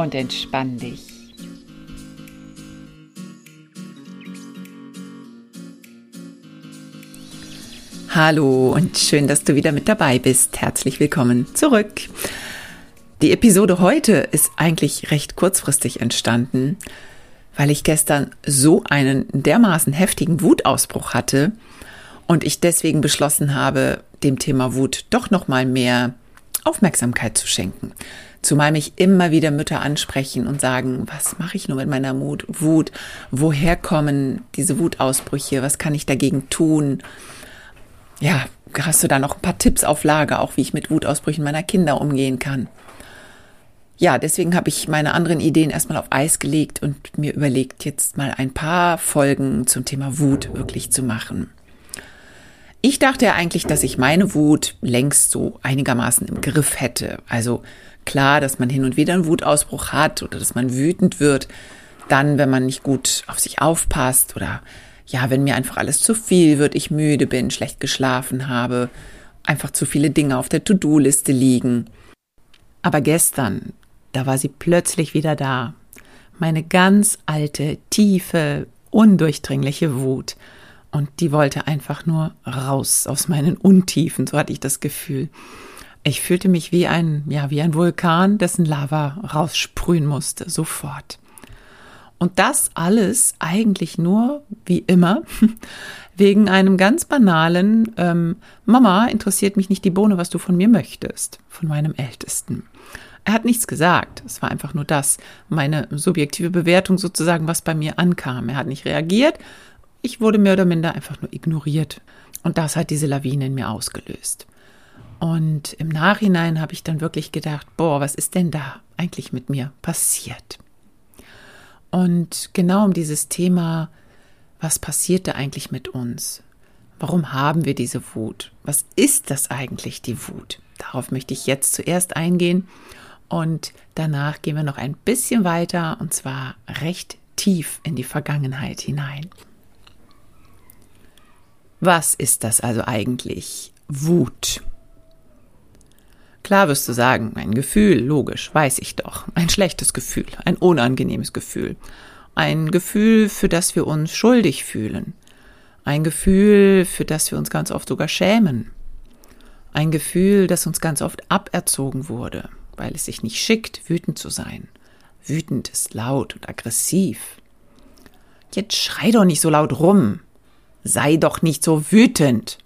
Und entspann dich. Hallo und schön, dass du wieder mit dabei bist. Herzlich willkommen zurück. Die Episode heute ist eigentlich recht kurzfristig entstanden, weil ich gestern so einen dermaßen heftigen Wutausbruch hatte und ich deswegen beschlossen habe, dem Thema Wut doch noch mal mehr Aufmerksamkeit zu schenken. Zumal mich immer wieder Mütter ansprechen und sagen, was mache ich nur mit meiner Mut, Wut? Woher kommen diese Wutausbrüche? Was kann ich dagegen tun? Ja, hast du da noch ein paar Tipps auf Lager, auch wie ich mit Wutausbrüchen meiner Kinder umgehen kann? Ja, deswegen habe ich meine anderen Ideen erstmal auf Eis gelegt und mir überlegt, jetzt mal ein paar Folgen zum Thema Wut wirklich zu machen. Ich dachte ja eigentlich, dass ich meine Wut längst so einigermaßen im Griff hätte. Also klar, dass man hin und wieder einen Wutausbruch hat oder dass man wütend wird, dann, wenn man nicht gut auf sich aufpasst oder ja, wenn mir einfach alles zu viel wird, ich müde bin, schlecht geschlafen habe, einfach zu viele Dinge auf der To-Do-Liste liegen. Aber gestern, da war sie plötzlich wieder da. Meine ganz alte, tiefe, undurchdringliche Wut. Und die wollte einfach nur raus aus meinen Untiefen, so hatte ich das Gefühl. Ich fühlte mich wie ein, ja, wie ein Vulkan, dessen Lava raussprühen musste, sofort. Und das alles eigentlich nur, wie immer, wegen einem ganz banalen, ähm, Mama, interessiert mich nicht die Bohne, was du von mir möchtest, von meinem Ältesten. Er hat nichts gesagt. Es war einfach nur das, meine subjektive Bewertung sozusagen, was bei mir ankam. Er hat nicht reagiert. Ich wurde mehr oder minder einfach nur ignoriert. Und das hat diese Lawine in mir ausgelöst. Und im Nachhinein habe ich dann wirklich gedacht, boah, was ist denn da eigentlich mit mir passiert? Und genau um dieses Thema, was passierte eigentlich mit uns? Warum haben wir diese Wut? Was ist das eigentlich, die Wut? Darauf möchte ich jetzt zuerst eingehen und danach gehen wir noch ein bisschen weiter und zwar recht tief in die Vergangenheit hinein. Was ist das also eigentlich? Wut. Klar wirst du sagen, ein Gefühl, logisch, weiß ich doch. Ein schlechtes Gefühl, ein unangenehmes Gefühl. Ein Gefühl, für das wir uns schuldig fühlen. Ein Gefühl, für das wir uns ganz oft sogar schämen. Ein Gefühl, das uns ganz oft aberzogen wurde weil es sich nicht schickt, wütend zu sein. Wütend ist laut und aggressiv. Jetzt schrei doch nicht so laut rum. Sei doch nicht so wütend.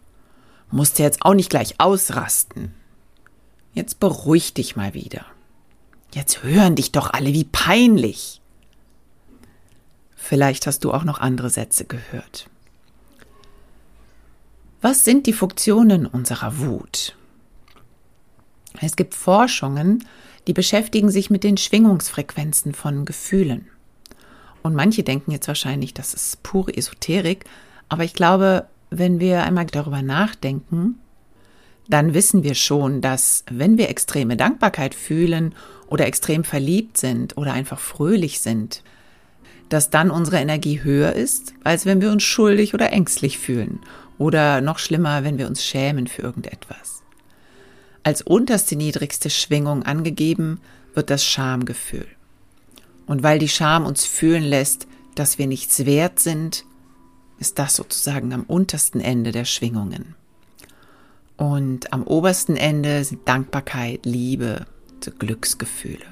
Musst jetzt auch nicht gleich ausrasten. Jetzt beruhig dich mal wieder. Jetzt hören dich doch alle wie peinlich. Vielleicht hast du auch noch andere Sätze gehört. Was sind die Funktionen unserer Wut? Es gibt Forschungen, die beschäftigen sich mit den Schwingungsfrequenzen von Gefühlen. Und manche denken jetzt wahrscheinlich, das ist pure Esoterik, aber ich glaube, wenn wir einmal darüber nachdenken, dann wissen wir schon, dass wenn wir extreme Dankbarkeit fühlen oder extrem verliebt sind oder einfach fröhlich sind, dass dann unsere Energie höher ist, als wenn wir uns schuldig oder ängstlich fühlen oder noch schlimmer, wenn wir uns schämen für irgendetwas. Als unterste niedrigste Schwingung angegeben wird das Schamgefühl. Und weil die Scham uns fühlen lässt, dass wir nichts wert sind, ist das sozusagen am untersten Ende der Schwingungen. Und am obersten Ende sind Dankbarkeit, Liebe, Glücksgefühle.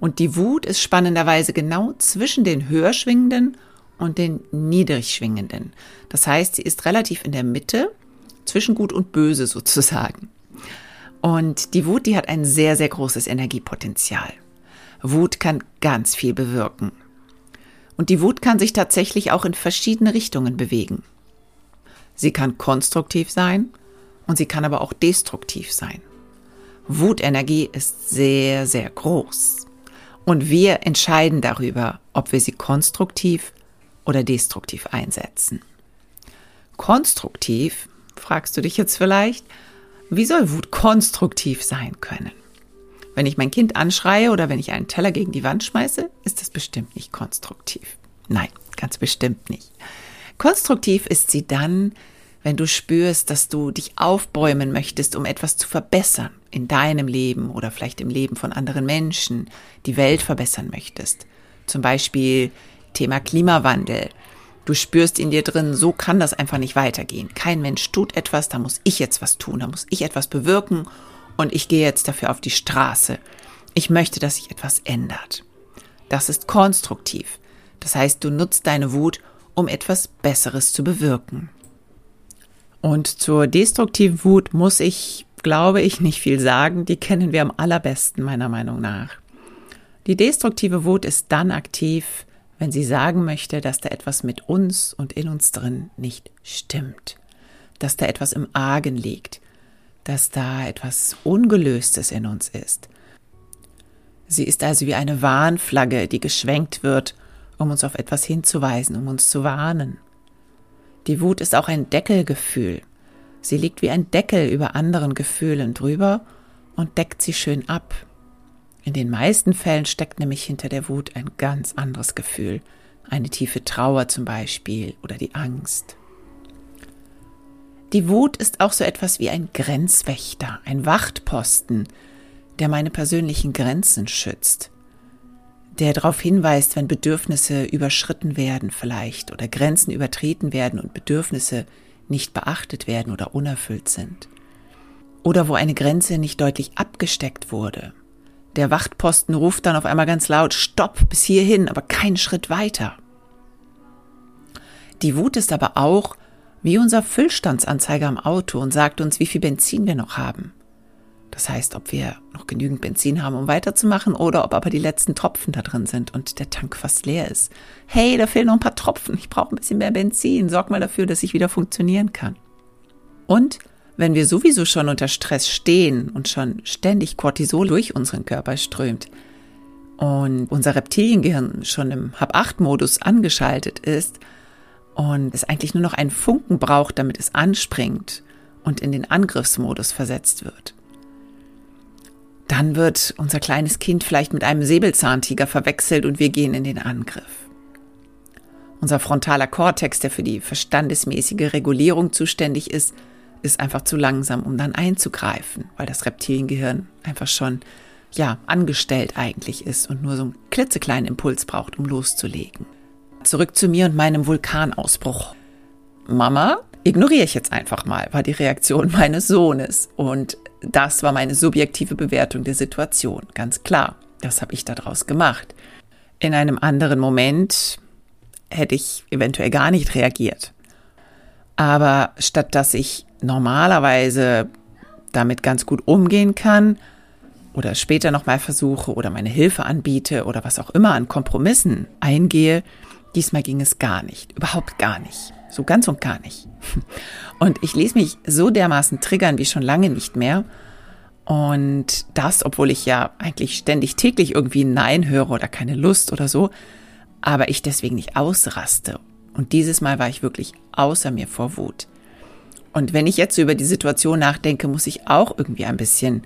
Und die Wut ist spannenderweise genau zwischen den höher schwingenden und den niedrig schwingenden. Das heißt, sie ist relativ in der Mitte zwischen Gut und Böse sozusagen. Und die Wut, die hat ein sehr, sehr großes Energiepotenzial. Wut kann ganz viel bewirken. Und die Wut kann sich tatsächlich auch in verschiedene Richtungen bewegen. Sie kann konstruktiv sein und sie kann aber auch destruktiv sein. Wutenergie ist sehr, sehr groß. Und wir entscheiden darüber, ob wir sie konstruktiv oder destruktiv einsetzen. Konstruktiv, fragst du dich jetzt vielleicht, wie soll Wut konstruktiv sein können? Wenn ich mein Kind anschreie oder wenn ich einen Teller gegen die Wand schmeiße, ist das bestimmt nicht konstruktiv. Nein, ganz bestimmt nicht. Konstruktiv ist sie dann, wenn du spürst, dass du dich aufbäumen möchtest, um etwas zu verbessern in deinem Leben oder vielleicht im Leben von anderen Menschen, die Welt verbessern möchtest. Zum Beispiel Thema Klimawandel. Du spürst in dir drin, so kann das einfach nicht weitergehen. Kein Mensch tut etwas, da muss ich jetzt was tun, da muss ich etwas bewirken und ich gehe jetzt dafür auf die Straße. Ich möchte, dass sich etwas ändert. Das ist konstruktiv. Das heißt, du nutzt deine Wut, um etwas Besseres zu bewirken. Und zur destruktiven Wut muss ich, glaube ich, nicht viel sagen. Die kennen wir am allerbesten, meiner Meinung nach. Die destruktive Wut ist dann aktiv, wenn sie sagen möchte, dass da etwas mit uns und in uns drin nicht stimmt, dass da etwas im Argen liegt, dass da etwas Ungelöstes in uns ist. Sie ist also wie eine Warnflagge, die geschwenkt wird, um uns auf etwas hinzuweisen, um uns zu warnen. Die Wut ist auch ein Deckelgefühl. Sie liegt wie ein Deckel über anderen Gefühlen drüber und deckt sie schön ab. In den meisten Fällen steckt nämlich hinter der Wut ein ganz anderes Gefühl, eine tiefe Trauer zum Beispiel oder die Angst. Die Wut ist auch so etwas wie ein Grenzwächter, ein Wachtposten, der meine persönlichen Grenzen schützt, der darauf hinweist, wenn Bedürfnisse überschritten werden vielleicht oder Grenzen übertreten werden und Bedürfnisse nicht beachtet werden oder unerfüllt sind. Oder wo eine Grenze nicht deutlich abgesteckt wurde. Der Wachtposten ruft dann auf einmal ganz laut Stopp bis hierhin, aber keinen Schritt weiter. Die Wut ist aber auch wie unser Füllstandsanzeiger am Auto und sagt uns, wie viel Benzin wir noch haben. Das heißt, ob wir noch genügend Benzin haben, um weiterzumachen, oder ob aber die letzten Tropfen da drin sind und der Tank fast leer ist. Hey, da fehlen noch ein paar Tropfen. Ich brauche ein bisschen mehr Benzin. Sorg mal dafür, dass ich wieder funktionieren kann. Und wenn wir sowieso schon unter Stress stehen und schon ständig Cortisol durch unseren Körper strömt und unser Reptiliengehirn schon im Hab-8-Modus angeschaltet ist, und es eigentlich nur noch einen Funken braucht, damit es anspringt und in den Angriffsmodus versetzt wird. Dann wird unser kleines Kind vielleicht mit einem Säbelzahntiger verwechselt und wir gehen in den Angriff. Unser frontaler Kortex, der für die verstandesmäßige Regulierung zuständig ist, ist einfach zu langsam, um dann einzugreifen, weil das Reptiliengehirn einfach schon ja angestellt eigentlich ist und nur so einen klitzekleinen Impuls braucht, um loszulegen. Zurück zu mir und meinem Vulkanausbruch. Mama, ignoriere ich jetzt einfach mal, war die Reaktion meines Sohnes. Und das war meine subjektive Bewertung der Situation. Ganz klar. Das habe ich daraus gemacht. In einem anderen Moment hätte ich eventuell gar nicht reagiert. Aber statt dass ich normalerweise damit ganz gut umgehen kann oder später nochmal versuche oder meine Hilfe anbiete oder was auch immer an Kompromissen eingehe, Diesmal ging es gar nicht, überhaupt gar nicht, so ganz und gar nicht. Und ich ließ mich so dermaßen triggern wie schon lange nicht mehr. Und das, obwohl ich ja eigentlich ständig täglich irgendwie Nein höre oder keine Lust oder so, aber ich deswegen nicht ausraste. Und dieses Mal war ich wirklich außer mir vor Wut. Und wenn ich jetzt so über die Situation nachdenke, muss ich auch irgendwie ein bisschen,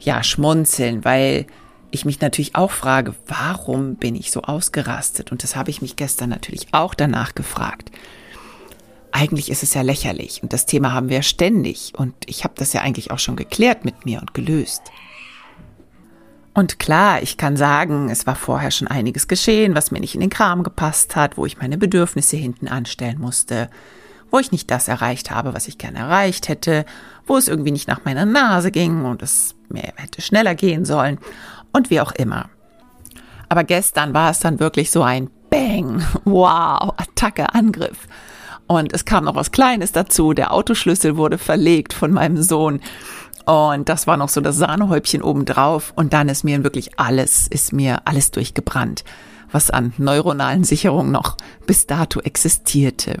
ja, schmunzeln, weil ich mich natürlich auch frage, warum bin ich so ausgerastet? Und das habe ich mich gestern natürlich auch danach gefragt. Eigentlich ist es ja lächerlich und das Thema haben wir ständig und ich habe das ja eigentlich auch schon geklärt mit mir und gelöst. Und klar, ich kann sagen, es war vorher schon einiges geschehen, was mir nicht in den Kram gepasst hat, wo ich meine Bedürfnisse hinten anstellen musste, wo ich nicht das erreicht habe, was ich gerne erreicht hätte, wo es irgendwie nicht nach meiner Nase ging und es mir hätte schneller gehen sollen und wie auch immer. Aber gestern war es dann wirklich so ein Bang, wow, Attacke, Angriff. Und es kam noch was Kleines dazu. Der Autoschlüssel wurde verlegt von meinem Sohn. Und das war noch so das Sahnehäubchen obendrauf. Und dann ist mir wirklich alles, ist mir alles durchgebrannt, was an neuronalen Sicherungen noch bis dato existierte.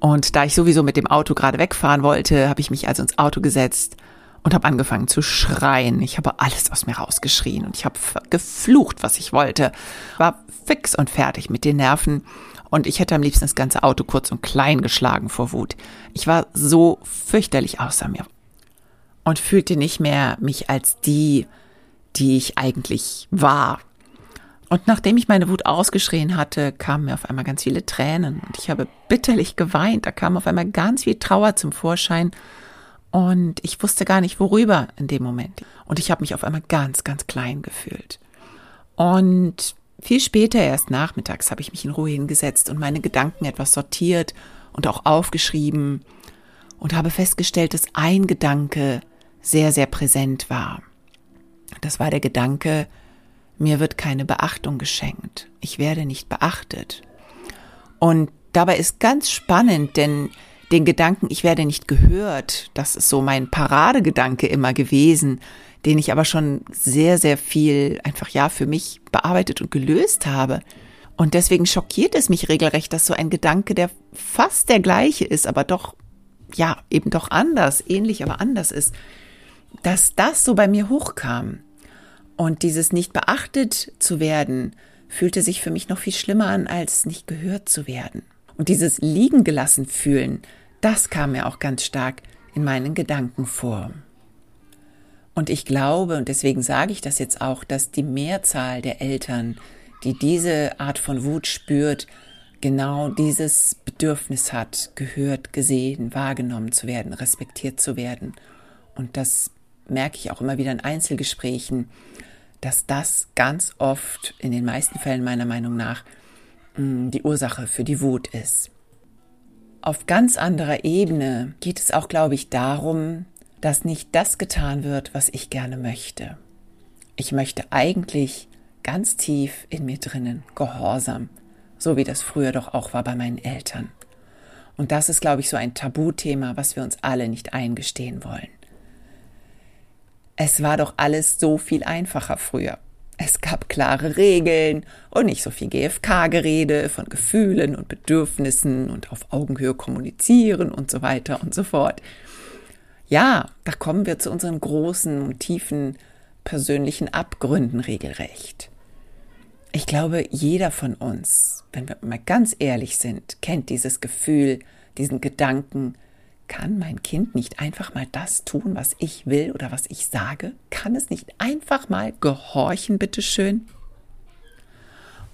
Und da ich sowieso mit dem Auto gerade wegfahren wollte, habe ich mich also ins Auto gesetzt und habe angefangen zu schreien. Ich habe alles aus mir rausgeschrien und ich habe geflucht, was ich wollte. War fix und fertig mit den Nerven und ich hätte am liebsten das ganze Auto kurz und klein geschlagen vor Wut. Ich war so fürchterlich außer mir und fühlte nicht mehr mich als die, die ich eigentlich war. Und nachdem ich meine Wut ausgeschrien hatte, kamen mir auf einmal ganz viele Tränen und ich habe bitterlich geweint. Da kam auf einmal ganz viel Trauer zum Vorschein und ich wusste gar nicht worüber in dem Moment. Und ich habe mich auf einmal ganz, ganz klein gefühlt. Und viel später, erst nachmittags, habe ich mich in Ruhe hingesetzt und meine Gedanken etwas sortiert und auch aufgeschrieben und habe festgestellt, dass ein Gedanke sehr, sehr präsent war. Das war der Gedanke, mir wird keine Beachtung geschenkt. Ich werde nicht beachtet. Und dabei ist ganz spannend, denn den Gedanken, ich werde nicht gehört, das ist so mein Paradegedanke immer gewesen, den ich aber schon sehr, sehr viel einfach ja für mich bearbeitet und gelöst habe. Und deswegen schockiert es mich regelrecht, dass so ein Gedanke, der fast der gleiche ist, aber doch, ja, eben doch anders, ähnlich, aber anders ist, dass das so bei mir hochkam. Und dieses nicht beachtet zu werden, fühlte sich für mich noch viel schlimmer an, als nicht gehört zu werden. Und dieses liegen gelassen fühlen, das kam mir auch ganz stark in meinen Gedanken vor. Und ich glaube, und deswegen sage ich das jetzt auch, dass die Mehrzahl der Eltern, die diese Art von Wut spürt, genau dieses Bedürfnis hat, gehört, gesehen, wahrgenommen zu werden, respektiert zu werden. Und das merke ich auch immer wieder in Einzelgesprächen, dass das ganz oft, in den meisten Fällen meiner Meinung nach, die Ursache für die Wut ist. Auf ganz anderer Ebene geht es auch, glaube ich, darum, dass nicht das getan wird, was ich gerne möchte. Ich möchte eigentlich ganz tief in mir drinnen Gehorsam, so wie das früher doch auch war bei meinen Eltern. Und das ist, glaube ich, so ein Tabuthema, was wir uns alle nicht eingestehen wollen. Es war doch alles so viel einfacher früher. Es gab klare Regeln und nicht so viel GFK-Gerede von Gefühlen und Bedürfnissen und auf Augenhöhe kommunizieren und so weiter und so fort. Ja, da kommen wir zu unseren großen und tiefen persönlichen Abgründen regelrecht. Ich glaube, jeder von uns, wenn wir mal ganz ehrlich sind, kennt dieses Gefühl, diesen Gedanken, kann mein Kind nicht einfach mal das tun, was ich will oder was ich sage? Kann es nicht einfach mal gehorchen, bitteschön?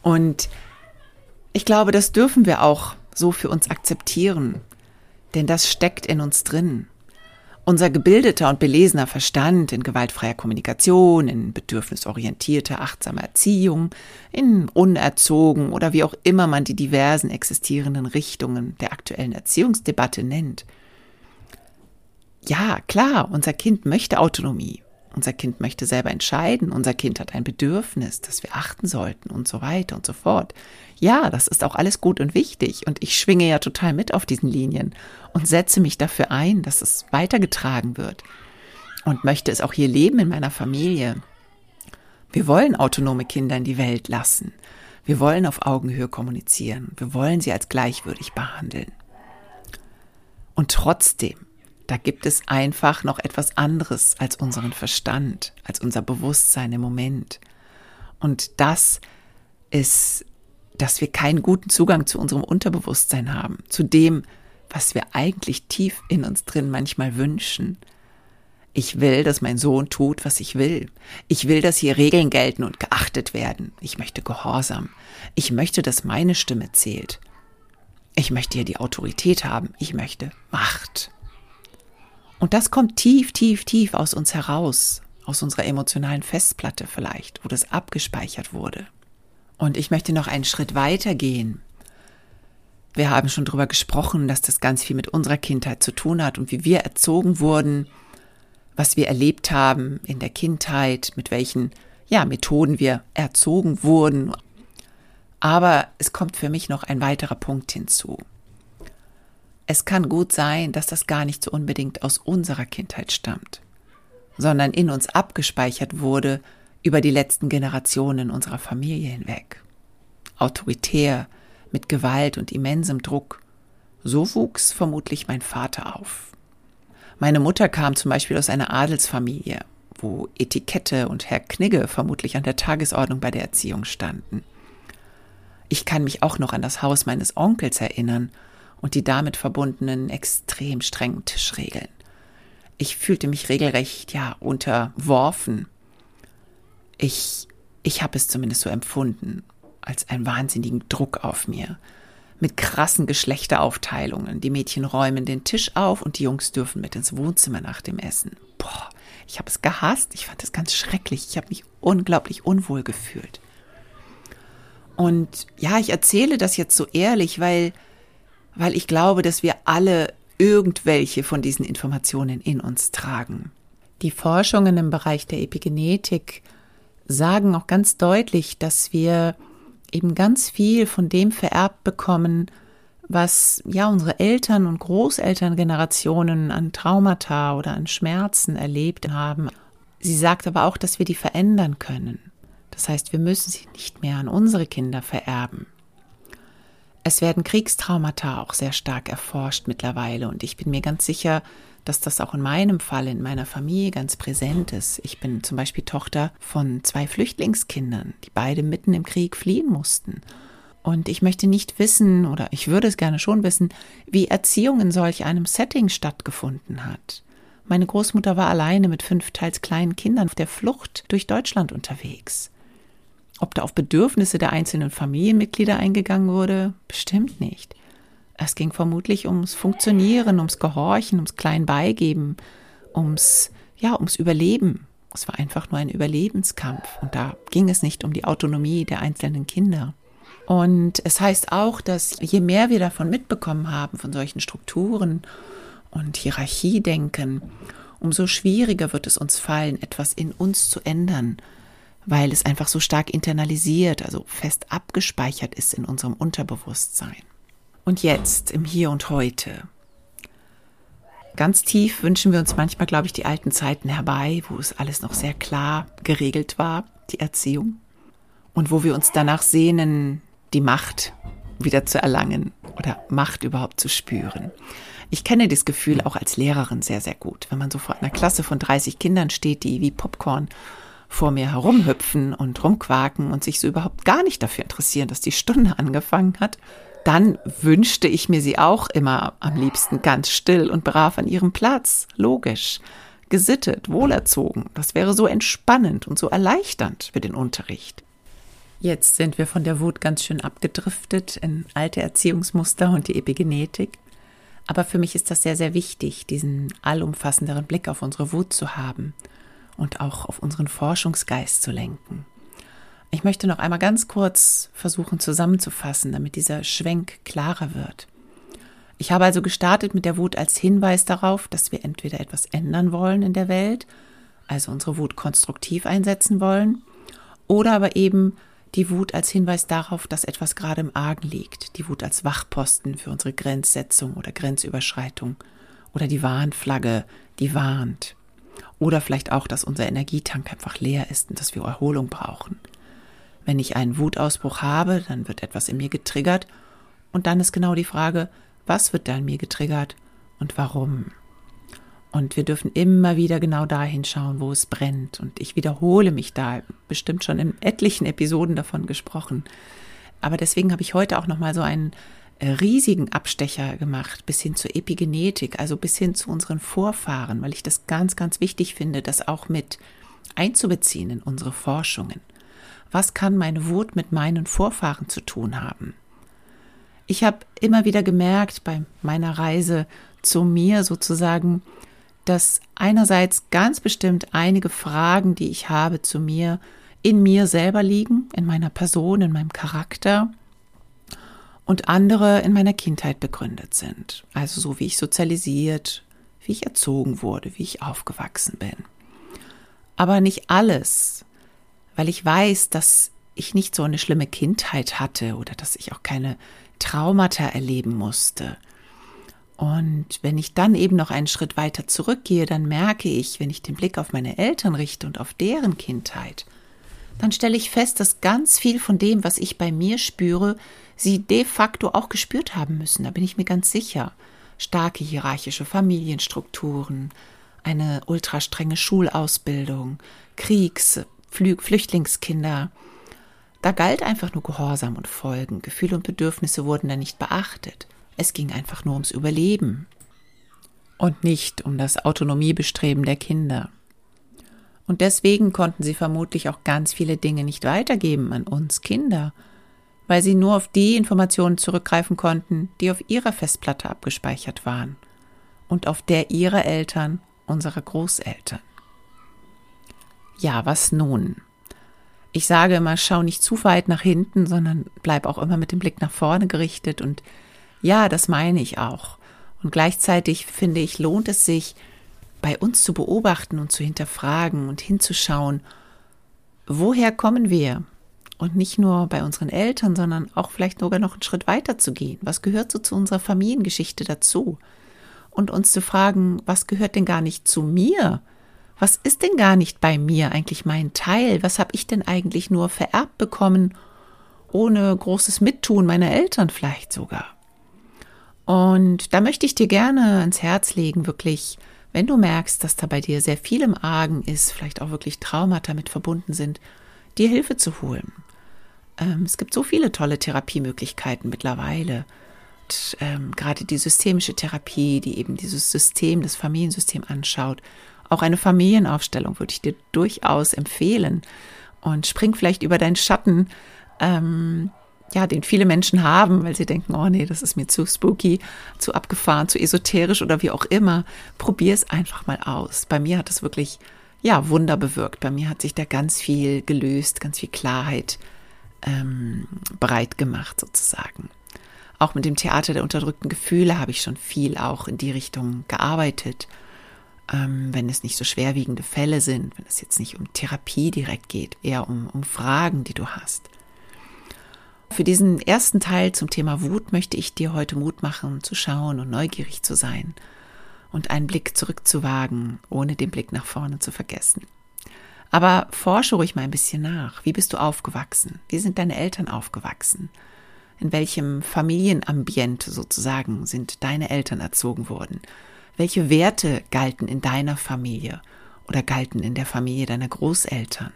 Und ich glaube, das dürfen wir auch so für uns akzeptieren, denn das steckt in uns drin. Unser gebildeter und belesener Verstand in gewaltfreier Kommunikation, in bedürfnisorientierter, achtsamer Erziehung, in unerzogen oder wie auch immer man die diversen existierenden Richtungen der aktuellen Erziehungsdebatte nennt. Ja, klar, unser Kind möchte Autonomie. Unser Kind möchte selber entscheiden, unser Kind hat ein Bedürfnis, das wir achten sollten und so weiter und so fort. Ja, das ist auch alles gut und wichtig und ich schwinge ja total mit auf diesen Linien und setze mich dafür ein, dass es weitergetragen wird und möchte es auch hier leben in meiner Familie. Wir wollen autonome Kinder in die Welt lassen. Wir wollen auf Augenhöhe kommunizieren. Wir wollen sie als gleichwürdig behandeln. Und trotzdem da gibt es einfach noch etwas anderes als unseren Verstand, als unser Bewusstsein im Moment. Und das ist, dass wir keinen guten Zugang zu unserem Unterbewusstsein haben, zu dem, was wir eigentlich tief in uns drin manchmal wünschen. Ich will, dass mein Sohn tut, was ich will. Ich will, dass hier Regeln gelten und geachtet werden. Ich möchte Gehorsam. Ich möchte, dass meine Stimme zählt. Ich möchte hier die Autorität haben. Ich möchte Macht. Und das kommt tief, tief, tief aus uns heraus, aus unserer emotionalen Festplatte vielleicht, wo das abgespeichert wurde. Und ich möchte noch einen Schritt weiter gehen. Wir haben schon darüber gesprochen, dass das ganz viel mit unserer Kindheit zu tun hat und wie wir erzogen wurden, was wir erlebt haben in der Kindheit, mit welchen ja, Methoden wir erzogen wurden. Aber es kommt für mich noch ein weiterer Punkt hinzu. Es kann gut sein, dass das gar nicht so unbedingt aus unserer Kindheit stammt, sondern in uns abgespeichert wurde über die letzten Generationen unserer Familie hinweg. Autoritär, mit Gewalt und immensem Druck. So wuchs vermutlich mein Vater auf. Meine Mutter kam zum Beispiel aus einer Adelsfamilie, wo Etikette und Herr Knigge vermutlich an der Tagesordnung bei der Erziehung standen. Ich kann mich auch noch an das Haus meines Onkels erinnern und die damit verbundenen extrem strengen Tischregeln. Ich fühlte mich regelrecht, ja, unterworfen. Ich, ich habe es zumindest so empfunden, als einen wahnsinnigen Druck auf mir mit krassen Geschlechteraufteilungen. Die Mädchen räumen den Tisch auf und die Jungs dürfen mit ins Wohnzimmer nach dem Essen. Boah, ich habe es gehasst. Ich fand es ganz schrecklich. Ich habe mich unglaublich unwohl gefühlt. Und ja, ich erzähle das jetzt so ehrlich, weil, weil ich glaube, dass wir alle irgendwelche von diesen Informationen in uns tragen. Die Forschungen im Bereich der Epigenetik sagen auch ganz deutlich, dass wir eben ganz viel von dem vererbt bekommen, was ja unsere Eltern und Großelterngenerationen an Traumata oder an Schmerzen erlebt haben. Sie sagt aber auch, dass wir die verändern können. Das heißt, wir müssen sie nicht mehr an unsere Kinder vererben. Es werden Kriegstraumata auch sehr stark erforscht mittlerweile und ich bin mir ganz sicher, dass das auch in meinem Fall, in meiner Familie ganz präsent ist. Ich bin zum Beispiel Tochter von zwei Flüchtlingskindern, die beide mitten im Krieg fliehen mussten. Und ich möchte nicht wissen, oder ich würde es gerne schon wissen, wie Erziehung in solch einem Setting stattgefunden hat. Meine Großmutter war alleine mit fünf teils kleinen Kindern auf der Flucht durch Deutschland unterwegs. Ob da auf Bedürfnisse der einzelnen Familienmitglieder eingegangen wurde? Bestimmt nicht. Es ging vermutlich ums Funktionieren, ums Gehorchen, ums Kleinbeigeben, ums, ja, ums Überleben. Es war einfach nur ein Überlebenskampf und da ging es nicht um die Autonomie der einzelnen Kinder. Und es heißt auch, dass je mehr wir davon mitbekommen haben, von solchen Strukturen und Hierarchiedenken, umso schwieriger wird es uns fallen, etwas in uns zu ändern, weil es einfach so stark internalisiert, also fest abgespeichert ist in unserem Unterbewusstsein und jetzt, im Hier und Heute. Ganz tief wünschen wir uns manchmal, glaube ich, die alten Zeiten herbei, wo es alles noch sehr klar geregelt war, die Erziehung. Und wo wir uns danach sehnen, die Macht wieder zu erlangen oder Macht überhaupt zu spüren. Ich kenne das Gefühl auch als Lehrerin sehr, sehr gut, wenn man so vor einer Klasse von 30 Kindern steht, die wie Popcorn vor mir herumhüpfen und rumquaken und sich so überhaupt gar nicht dafür interessieren, dass die Stunde angefangen hat dann wünschte ich mir sie auch immer am liebsten ganz still und brav an ihrem Platz, logisch, gesittet, wohlerzogen. Das wäre so entspannend und so erleichternd für den Unterricht. Jetzt sind wir von der Wut ganz schön abgedriftet in alte Erziehungsmuster und die Epigenetik. Aber für mich ist das sehr, sehr wichtig, diesen allumfassenderen Blick auf unsere Wut zu haben und auch auf unseren Forschungsgeist zu lenken. Ich möchte noch einmal ganz kurz versuchen zusammenzufassen, damit dieser Schwenk klarer wird. Ich habe also gestartet mit der Wut als Hinweis darauf, dass wir entweder etwas ändern wollen in der Welt, also unsere Wut konstruktiv einsetzen wollen, oder aber eben die Wut als Hinweis darauf, dass etwas gerade im Argen liegt, die Wut als Wachposten für unsere Grenzsetzung oder Grenzüberschreitung oder die Warnflagge, die warnt. Oder vielleicht auch, dass unser Energietank einfach leer ist und dass wir Erholung brauchen. Wenn ich einen Wutausbruch habe, dann wird etwas in mir getriggert und dann ist genau die Frage, was wird da in mir getriggert und warum? Und wir dürfen immer wieder genau dahin schauen, wo es brennt. Und ich wiederhole mich da, bestimmt schon in etlichen Episoden davon gesprochen. Aber deswegen habe ich heute auch nochmal so einen riesigen Abstecher gemacht, bis hin zur Epigenetik, also bis hin zu unseren Vorfahren, weil ich das ganz, ganz wichtig finde, das auch mit einzubeziehen in unsere Forschungen. Was kann meine Wut mit meinen Vorfahren zu tun haben? Ich habe immer wieder gemerkt bei meiner Reise zu mir sozusagen, dass einerseits ganz bestimmt einige Fragen, die ich habe zu mir, in mir selber liegen, in meiner Person, in meinem Charakter und andere in meiner Kindheit begründet sind. Also so wie ich sozialisiert, wie ich erzogen wurde, wie ich aufgewachsen bin. Aber nicht alles weil ich weiß, dass ich nicht so eine schlimme Kindheit hatte oder dass ich auch keine Traumata erleben musste. Und wenn ich dann eben noch einen Schritt weiter zurückgehe, dann merke ich, wenn ich den Blick auf meine Eltern richte und auf deren Kindheit, dann stelle ich fest, dass ganz viel von dem, was ich bei mir spüre, sie de facto auch gespürt haben müssen. Da bin ich mir ganz sicher. starke hierarchische Familienstrukturen, eine ultrastrenge Schulausbildung, Kriegs-, Flü Flüchtlingskinder. Da galt einfach nur Gehorsam und Folgen. Gefühle und Bedürfnisse wurden da nicht beachtet. Es ging einfach nur ums Überleben und nicht um das Autonomiebestreben der Kinder. Und deswegen konnten sie vermutlich auch ganz viele Dinge nicht weitergeben an uns Kinder, weil sie nur auf die Informationen zurückgreifen konnten, die auf ihrer Festplatte abgespeichert waren und auf der ihrer Eltern, unserer Großeltern. Ja, was nun? Ich sage immer, schau nicht zu weit nach hinten, sondern bleib auch immer mit dem Blick nach vorne gerichtet und ja, das meine ich auch. Und gleichzeitig finde ich, lohnt es sich, bei uns zu beobachten und zu hinterfragen und hinzuschauen, woher kommen wir? Und nicht nur bei unseren Eltern, sondern auch vielleicht sogar noch einen Schritt weiter zu gehen. Was gehört so zu unserer Familiengeschichte dazu? Und uns zu fragen, was gehört denn gar nicht zu mir? Was ist denn gar nicht bei mir eigentlich mein Teil? Was habe ich denn eigentlich nur vererbt bekommen, ohne großes Mittun meiner Eltern vielleicht sogar? Und da möchte ich dir gerne ans Herz legen, wirklich, wenn du merkst, dass da bei dir sehr viel im Argen ist, vielleicht auch wirklich Traumata mit verbunden sind, dir Hilfe zu holen. Ähm, es gibt so viele tolle Therapiemöglichkeiten mittlerweile. Und, ähm, gerade die systemische Therapie, die eben dieses System, das Familiensystem anschaut. Auch eine Familienaufstellung würde ich dir durchaus empfehlen. Und spring vielleicht über deinen Schatten. Ähm, ja, den viele Menschen haben, weil sie denken, oh nee, das ist mir zu spooky, zu abgefahren, zu esoterisch oder wie auch immer. Probier es einfach mal aus. Bei mir hat es wirklich, ja, Wunder bewirkt. Bei mir hat sich da ganz viel gelöst, ganz viel Klarheit ähm, breit gemacht sozusagen. Auch mit dem Theater der unterdrückten Gefühle habe ich schon viel auch in die Richtung gearbeitet. Ähm, wenn es nicht so schwerwiegende Fälle sind, wenn es jetzt nicht um Therapie direkt geht, eher um, um Fragen, die du hast. Für diesen ersten Teil zum Thema Wut möchte ich dir heute Mut machen, zu schauen und neugierig zu sein und einen Blick zurückzuwagen, ohne den Blick nach vorne zu vergessen. Aber forsche ruhig mal ein bisschen nach. Wie bist du aufgewachsen? Wie sind deine Eltern aufgewachsen? In welchem Familienambiente sozusagen sind deine Eltern erzogen worden? Welche Werte galten in deiner Familie oder galten in der Familie deiner Großeltern?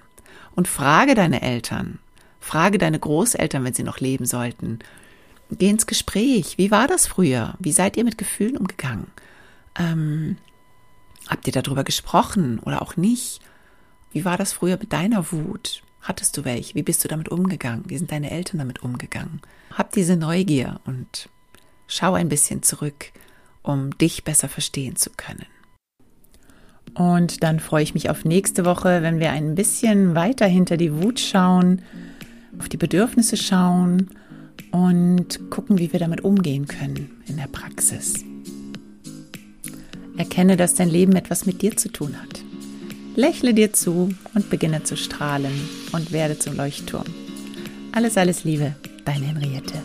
Und frage deine Eltern, Frage deine Großeltern, wenn sie noch leben sollten. Geh ins Gespräch. Wie war das früher? Wie seid ihr mit Gefühlen umgegangen? Ähm, habt ihr darüber gesprochen oder auch nicht? Wie war das früher mit deiner Wut? Hattest du welche? Wie bist du damit umgegangen? Wie sind deine Eltern damit umgegangen? Hab diese Neugier und schau ein bisschen zurück, um dich besser verstehen zu können. Und dann freue ich mich auf nächste Woche, wenn wir ein bisschen weiter hinter die Wut schauen auf die Bedürfnisse schauen und gucken, wie wir damit umgehen können in der Praxis. Erkenne, dass dein Leben etwas mit dir zu tun hat. Lächle dir zu und beginne zu strahlen und werde zum Leuchtturm. Alles, alles Liebe, deine Henriette.